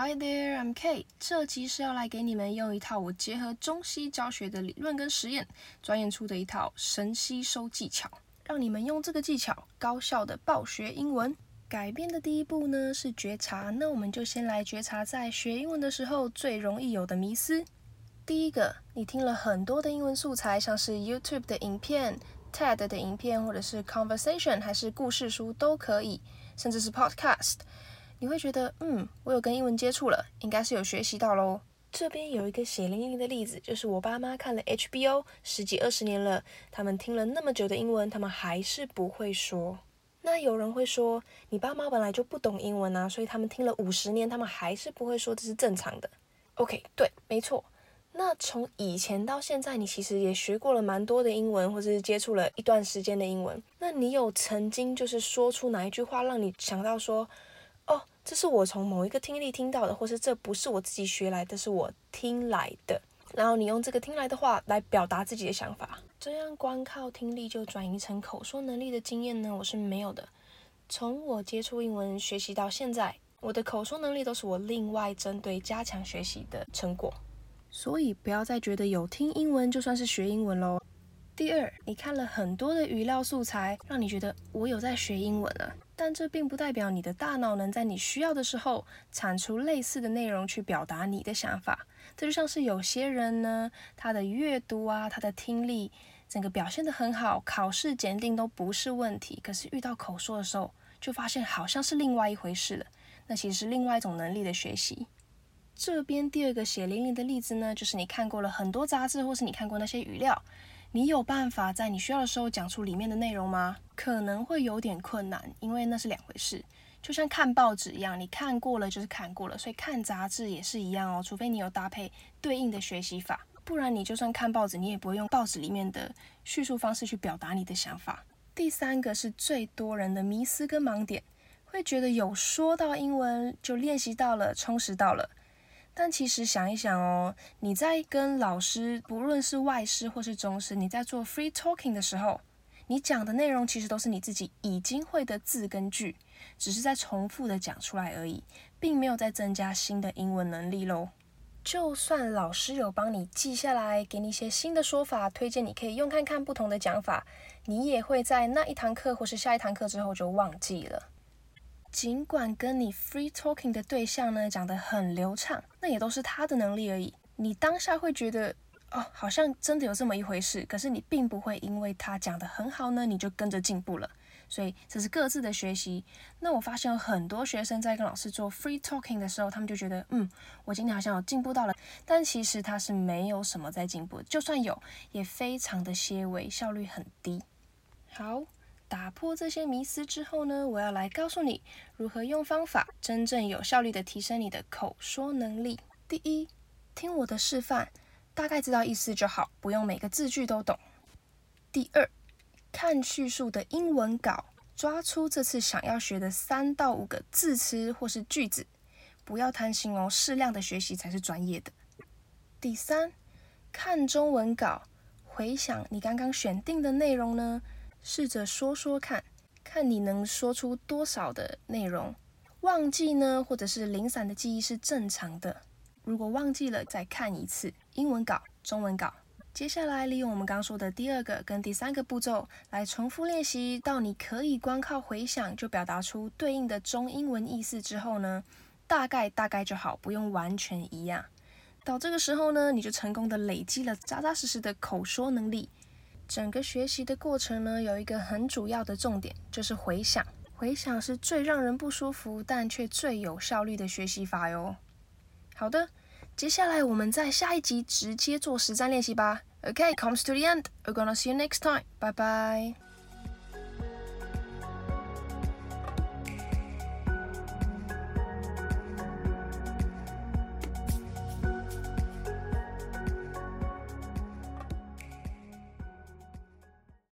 Hi there, I'm Kate。这集是要来给你们用一套我结合中西教学的理论跟实验，钻研出的一套神吸收技巧，让你们用这个技巧高效的暴学英文。改变的第一步呢是觉察，那我们就先来觉察在学英文的时候最容易有的迷思。第一个，你听了很多的英文素材，像是 YouTube 的影片、TED 的影片，或者是 Conversation 还是故事书都可以，甚至是 Podcast。你会觉得，嗯，我有跟英文接触了，应该是有学习到喽。这边有一个血淋淋的例子，就是我爸妈看了 HBO 十几二十年了，他们听了那么久的英文，他们还是不会说。那有人会说，你爸妈本来就不懂英文啊，所以他们听了五十年，他们还是不会说，这是正常的。OK，对，没错。那从以前到现在，你其实也学过了蛮多的英文，或者是接触了一段时间的英文。那你有曾经就是说出哪一句话，让你想到说？这是我从某一个听力听到的，或是这不是我自己学来的，是我听来的。然后你用这个听来的话来表达自己的想法，这样光靠听力就转移成口说能力的经验呢，我是没有的。从我接触英文学习到现在，我的口说能力都是我另外针对加强学习的成果。所以不要再觉得有听英文就算是学英文喽。第二，你看了很多的语料素材，让你觉得我有在学英文了。但这并不代表你的大脑能在你需要的时候产出类似的内容去表达你的想法。这就像是有些人呢，他的阅读啊，他的听力，整个表现得很好，考试检定都不是问题。可是遇到口说的时候，就发现好像是另外一回事了。那其实是另外一种能力的学习。这边第二个血淋淋的例子呢，就是你看过了很多杂志，或是你看过那些语料。你有办法在你需要的时候讲出里面的内容吗？可能会有点困难，因为那是两回事。就像看报纸一样，你看过了就是看过了，所以看杂志也是一样哦。除非你有搭配对应的学习法，不然你就算看报纸，你也不会用报纸里面的叙述方式去表达你的想法。第三个是最多人的迷思跟盲点，会觉得有说到英文就练习到了，充实到了。但其实想一想哦，你在跟老师，不论是外师或是中师，你在做 free talking 的时候，你讲的内容其实都是你自己已经会的字跟句，只是在重复的讲出来而已，并没有在增加新的英文能力喽。就算老师有帮你记下来，给你一些新的说法，推荐你可以用看看不同的讲法，你也会在那一堂课或是下一堂课之后就忘记了。尽管跟你 free talking 的对象呢讲得很流畅，那也都是他的能力而已。你当下会觉得哦，好像真的有这么一回事，可是你并不会因为他讲得很好呢，你就跟着进步了。所以这是各自的学习。那我发现有很多学生在跟老师做 free talking 的时候，他们就觉得嗯，我今天好像有进步到了，但其实他是没有什么在进步，就算有，也非常的些微，效率很低。好。打破这些迷思之后呢，我要来告诉你如何用方法真正有效率的提升你的口说能力。第一，听我的示范，大概知道意思就好，不用每个字句都懂。第二，看叙述的英文稿，抓出这次想要学的三到五个字词或是句子，不要贪心哦，适量的学习才是专业的。第三，看中文稿，回想你刚刚选定的内容呢。试着说说看，看你能说出多少的内容。忘记呢，或者是零散的记忆是正常的。如果忘记了，再看一次英文稿、中文稿。接下来利用我们刚说的第二个跟第三个步骤来重复练习，到你可以光靠回想就表达出对应的中英文意思之后呢，大概大概就好，不用完全一样。到这个时候呢，你就成功的累积了扎扎实实的口说能力。整个学习的过程呢，有一个很主要的重点，就是回想。回想是最让人不舒服，但却最有效率的学习法哟。好的，接下来我们在下一集直接做实战练习吧。OK，comes to the end. We're gonna see you next time. Bye bye.